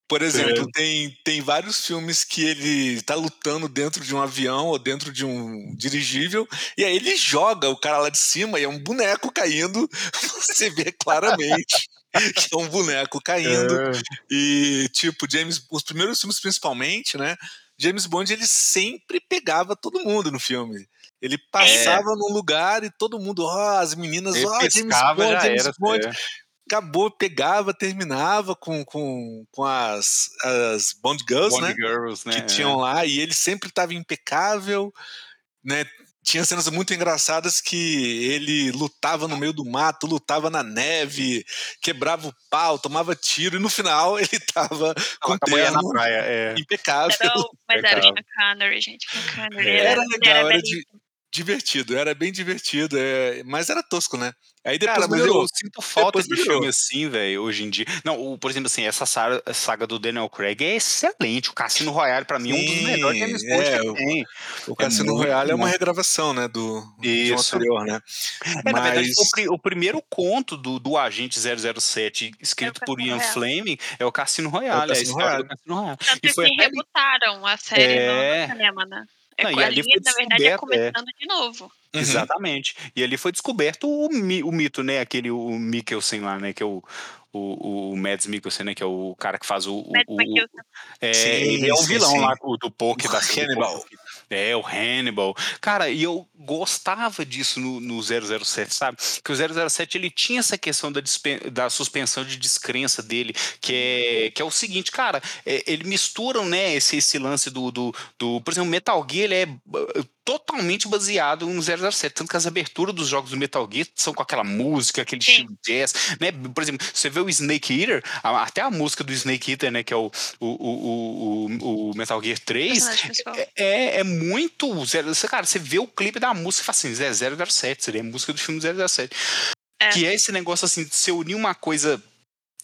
Por exemplo, tem, tem vários filmes que ele tá lutando dentro de um avião ou dentro de um dirigível, e aí ele joga o cara lá de cima e é um boneco caindo, você vê claramente que é um boneco caindo. É. E, tipo, James, os primeiros filmes principalmente, né? James Bond ele sempre pegava todo mundo no filme. Ele passava é. num lugar e todo mundo, ó, oh, as meninas, ó, oh, James Bond, James era, Bond. É. Acabou, pegava, terminava com, com, com as, as Bond Girls, Bond né? Girls, né? Que tinham lá, e ele sempre estava impecável, né? tinha cenas muito engraçadas que ele lutava no meio do mato, lutava na neve, quebrava o pau, tomava tiro, e no final ele tava com com a mulher na terno praia. É. impecável. Era o, mas era o. Sean Connery, gente. Sean Connery É. era, Era legal, era belíssimo. di- divertido, era bem divertido, é, mas era tosco, né? Aí depois Cara, mas eu sinto falta Depois de melhorou. filme assim, velho, hoje em dia. Não, o- por exemplo, assim, essa saga, saga do Daniel Craig é excelente. O Cassino Royale, pra mim, é um dos melhores James Bond é, que o- tem. O Cassino muito Royale é uma regravação, né, do anterior, né? É, na verdade, Mas o, o primeiro conto do, do Agente 007, escrito É o por Ian Royale. Fleming, é o Cassino Royale, é, a Cassino história Royale. do Cassino Royale. Tanto E foi que rebutaram a série É. no cinema, né? É, Não, e ali na verdade, é é. começando de novo. Uhum. Exatamente. E ali foi descoberto o, mi- o mito, né? Aquele o Mikkelsen lá, né? Que é o, o, o Mads Mikkelsen, né? Que é o cara que faz o. o- Mads o- Mikkelsen. é, Sim, ele é o vilão sim. lá do, do poker O da Hannibal. poker. É, o Hannibal. Cara, e eu gostava disso no, no 007, sabe? Que o 007 ele tinha essa questão da, da suspensão de descrença dele, que é, que é o seguinte, cara, é, ele misturam, né, esse, esse lance do, do, do. Por exemplo, Metal Gear ele é totalmente baseado no 007, tanto que as aberturas dos jogos do Metal Gear são com aquela música, aquele Sim. estilo jazz, né? Por exemplo, você vê o Snake Eater, a- até a música do Snake Eater, né, que é o, o, o, o, o Metal Gear 3, Personagem principal. é, é, é muito. zero- você- Cara, você vê o clipe da música e fala assim: "Zé, 007, seria a música do filme 007. É. Que é esse negócio assim, de você unir uma coisa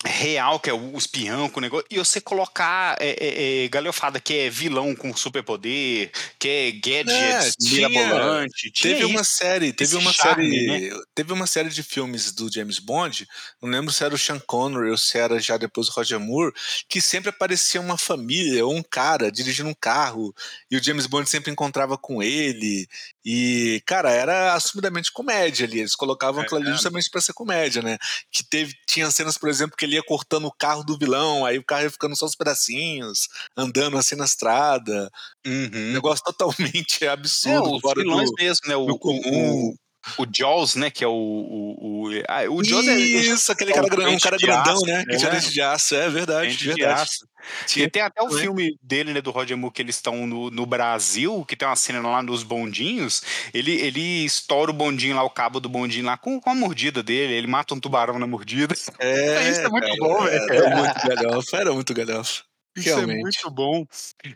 real, que é o espião com o negócio, e você colocar é, é, é, galhofada, que é vilão com superpoder, que é gadgets, É, tinha- mirabolante. Tinha Teve uma isso. série, teve uma charme, série, teve uma série de filmes do James Bond, não lembro se era o Sean Connery ou se era já depois o Roger Moore, que sempre aparecia uma família ou um cara dirigindo um carro e o James Bond sempre encontrava com ele e, cara, era assumidamente comédia ali, eles colocavam É, aquilo ali justamente pra ser comédia, né? Que teve, tinha cenas, por exemplo, que ele ia cortando o carro do vilão, aí o carro ia ficando só os pedacinhos, andando assim na estrada, um Uhum. negócio totalmente É, absurdo, os fora vilões do, mesmo, né? O, comum. o, o Jaws, né? Que é o. O, o, ah, o Jaws é. Isso, aquele é cara, um um cara de grandão, aço, né? Que dente de aço, é verdade, Dente de verdade. aço. Tinha E tem até o né? filme dele, né, do Roger Moore, que eles estão no, no Brasil, que tem uma cena lá nos bondinhos. Ele, ele estoura o bondinho lá, o cabo do bondinho lá, com, com a mordida dele. Ele mata um tubarão na mordida. É, Isso é muito cara, bom, velho. Era muito galhofa, era muito galhofa. Isso é muito bom.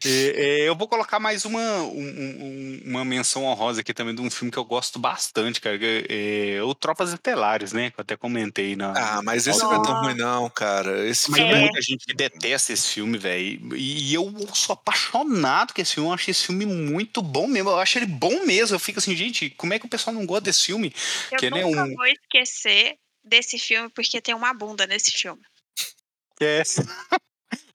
É, é, eu vou colocar mais uma, um- um- uma menção honrosa aqui também de um filme que eu gosto bastante, cara. É, é o Tropas Estelares, né? Que eu até comentei na. Ah, mas esse não é tão ruim, não, cara. Esse Mas filme É. muita gente que detesta esse filme, velho. E eu sou apaixonado com esse filme. Eu acho esse filme muito bom mesmo. Eu acho ele bom mesmo. Eu fico assim, gente, como é que o pessoal não gosta desse filme? Eu Que, né, nunca um- vou esquecer desse filme porque tem uma bunda nesse filme. É.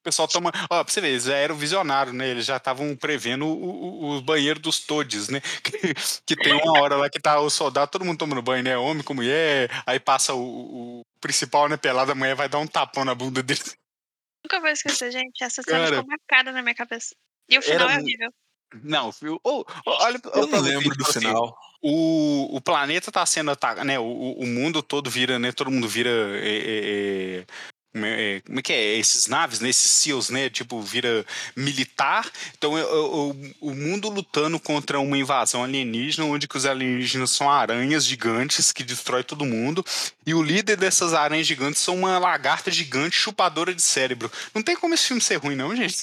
O pessoal toma. Ó, pra você ver, eles já eram visionários, né? Eles já estavam prevendo o, o, o banheiro dos Todes, né? Que, que tem uma hora lá que tá o soldado, todo mundo tomando banho, né? Homem com mulher. Aí passa o, o principal, né? Pelado, a mulher vai dar um tapão na bunda dele. Nunca vou esquecer, gente. Essa cena Cara. ficou marcada na minha cabeça. E o final Era é horrível. Não, viu? Ô, olha, Eu olha não lembro do assim, final. o, o planeta tá sendo atacado, né? O, o- o mundo todo vira, né? Todo mundo vira. é, é, é, como é- como é que é? Esses naves, né? Esses SEALs, né? Tipo, vira militar. Então, o, o mundo lutando contra uma invasão alienígena, onde que os alienígenas são aranhas gigantes que destrói todo mundo. E o líder dessas aranhas gigantes são uma lagarta gigante chupadora de cérebro. Não tem como esse filme ser ruim, não, gente.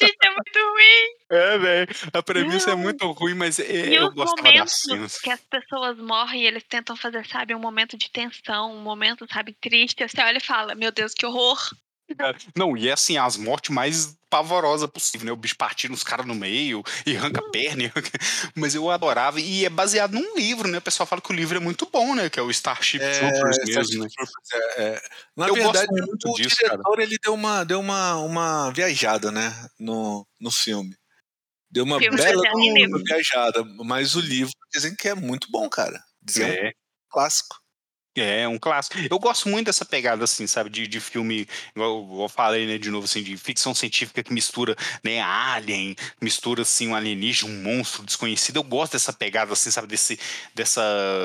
Gente, é muito ruim. É, velho. A premissa é Não. muito ruim, mas é, E eu os gostava das momentos cenas. que as pessoas morrem e eles tentam fazer, sabe, um momento de tensão, um momento, sabe, triste. Você olha e fala, meu Deus, que horror. Cara, Não, e é assim, as mortes mais pavorosas possível, né? O bicho partindo os caras no meio e arranca a perna. e arranca- Mas eu adorava. E é baseado num livro, né? O pessoal fala que o livro é muito bom, né? Que é o Starship Troopers mesmo, né? É, é. Na Eu verdade, gosto muito o disso, diretor ele deu uma, deu uma, uma viajada, né? No, no filme. Deu uma Filme bela uma viajada. Mas o livro dizem que é muito bom, cara. Dizem que é um É. clássico. É, um clássico. Eu gosto muito dessa pegada, assim, sabe, de, de filme, igual, eu falei, né, de novo, assim, de ficção científica que mistura, né, alien, mistura, assim, um alienígena, um monstro desconhecido. Eu gosto dessa pegada, assim, sabe, desse, dessa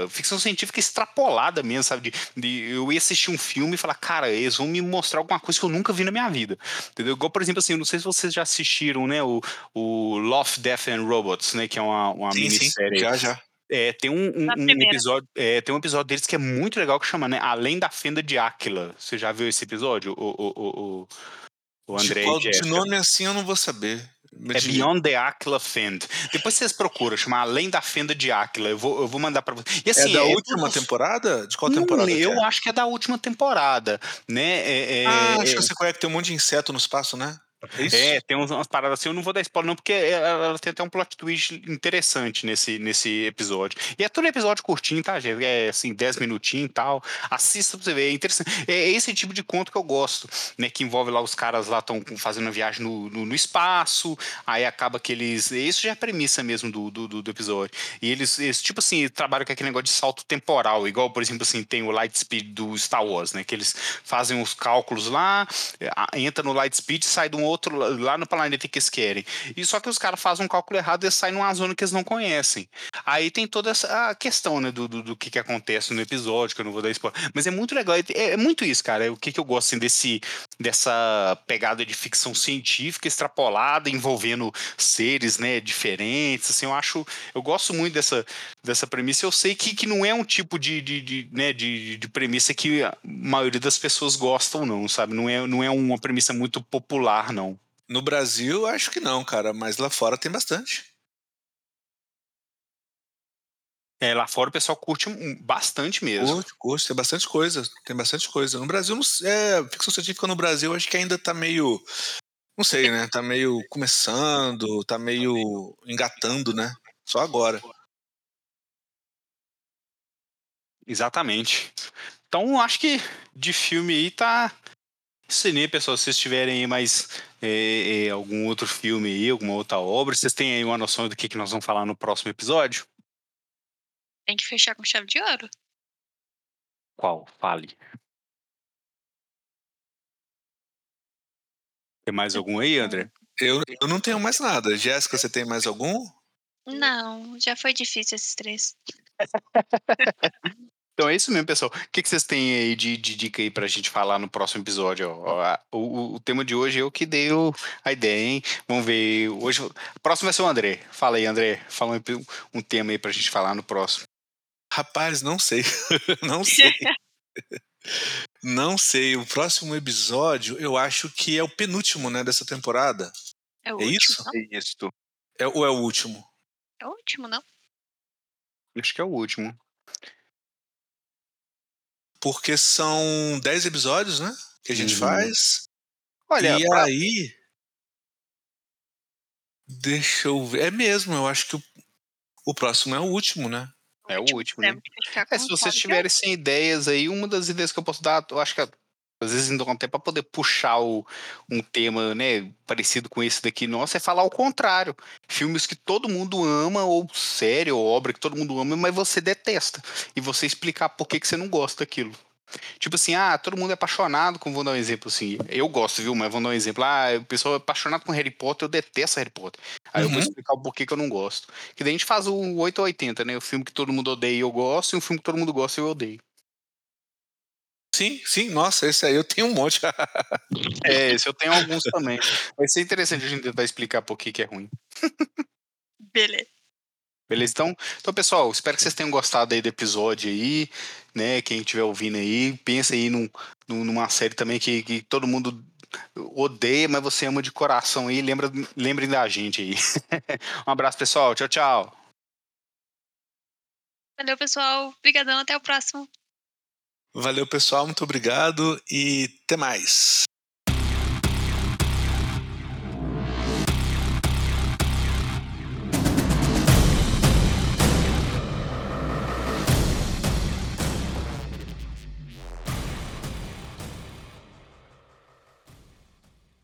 ficção científica extrapolada mesmo, sabe, de, de eu ia assistir um filme e falar, cara, eles vão me mostrar alguma coisa que eu nunca vi na minha vida, entendeu? Igual, por exemplo, assim, eu não sei se vocês já assistiram, né, o, o Love, Death and Robots, né, que é uma, uma Sim, sim, minissérie. já, já. É, tem um, um- um episódio, é, tem um episódio deles que é muito legal que chama, né, Além da Fenda de Áquila. Você já viu esse episódio? O, o, o, o, o André de, qual- de nome assim eu não vou saber. É Beyond the Aquila Fend. Depois vocês procuram, chama Além da Fenda de Áquila. Eu vou, eu vou mandar pra vocês. E é assim, da é última tudo- temporada? De qual Não, temporada? que eu é? acho que é da última temporada, né? É, é- Ah, é- acho que você conhece que tem um monte de inseto no espaço, né? É isso? É, tem uns- umas paradas assim, eu não vou dar spoiler não, porque ela, ela tem até um plot twist interessante nesse, nesse episódio. E é todo episódio curtinho, tá, gente? É assim, 10 minutinhos e tal. Assista pra você ver, é interessante. É esse tipo de conto que eu gosto, né? Que envolve lá os caras lá estão fazendo uma viagem no, no, no espaço, aí acaba que eles... Isso já é a premissa mesmo do, do, do- episódio. E eles, eles, tipo assim, trabalham com aquele negócio de salto temporal, igual, por exemplo, assim, tem o Lightspeed do Star Wars, né? Que eles fazem os cálculos lá, é, a- entra no Lightspeed sai de um outro lá- lá no planeta que eles querem. E só que os caras fazem um cálculo errado e saem numa zona que eles não conhecem. Aí tem toda essa questão, né, do, do, do que, que acontece no episódio, que eu não vou dar spoiler. Mas é muito legal, é, é muito isso, cara. É o que, que eu gosto assim, desse, dessa pegada de ficção científica extrapolada, envolvendo seres, né, diferentes. Assim, eu acho. Eu gosto muito dessa, dessa premissa. Eu sei que, que não é um tipo de, de, de, né, de, de premissa que a maioria das pessoas gostam, não, sabe? Não é, não é uma premissa muito popular, não. No Brasil, acho que não, cara, mas lá fora tem bastante. É, lá fora o pessoal curte bastante mesmo. Curte, curte, tem bastante coisa. Tem bastante coisa. No Brasil, é, ficção científica no Brasil, acho que ainda tá meio. Não sei, né? Tá meio começando, tá meio engatando, né? Só agora. Exatamente. Então, acho que de filme aí tá. Né, pessoal? Se vocês tiverem aí mais é, é, algum outro filme aí, alguma outra obra, vocês têm aí uma noção do que, que nós vamos falar no próximo episódio? Tem que fechar com chave de ouro. Qual? Fale. Tem mais algum aí, André? Eu, eu não tenho mais nada. Jéssica, você tem mais algum? Não, já foi difícil esses três. Então é isso mesmo, pessoal. O que, que vocês têm aí de, de dica aí pra gente falar no próximo episódio? ó? Ó, a- O, o- o tema de hoje eu que dei o- a ideia, hein? Vamos ver. Hoje, o próximo vai ser o André. Fala aí, André. Fala um, um tema aí pra gente falar no próximo. Rapaz, não sei. não sei. não sei. O próximo episódio, eu acho que é o penúltimo, né, dessa temporada. É o É último, isso? não? É isso. É, ou é o último? É o último, não? Acho que é o último. Porque são 10 episódios, né? Que a gente Uhum. faz. Olha, e pra- aí. Deixa eu ver. É mesmo, eu acho que o, o próximo é o último, né? É o último, né? É, se vocês tiverem sem ideias aí, uma das ideias que eu posso dar, eu acho que às vezes ainda até para poder puxar o- um tema, né, parecido com esse daqui nosso, é falar o contrário. Filmes que todo mundo ama, ou série, ou obra que todo mundo ama, mas você detesta. E você explicar por que, que você não gosta daquilo. Tipo assim, ah, todo mundo é apaixonado com, vou dar um exemplo assim, eu gosto, viu, mas vou dar um exemplo, ah, o pessoal é apaixonado com Harry Potter, eu detesto Harry Potter. Aí eu vou Uhum. explicar o porquê que eu não gosto. Que daí a gente faz o 8 ou 80, né, o filme que todo mundo odeia e eu gosto, e um filme que todo mundo gosta e eu odeio. Sim, sim, nossa, esse aí eu tenho um monte. É, esse eu tenho alguns também. Vai ser interessante a gente tentar explicar por que, que é ruim. Beleza. Beleza? Então, então, pessoal, espero que vocês tenham gostado aí do episódio aí, né? Quem estiver ouvindo aí, pensa aí num, num- numa série também que, que todo mundo odeia, mas você ama de coração aí. Lembra, lembrem da gente aí. um abraço, pessoal. Tchau, tchau. Valeu, pessoal. Obrigadão. Até o próximo. Valeu, pessoal, muito obrigado e até mais.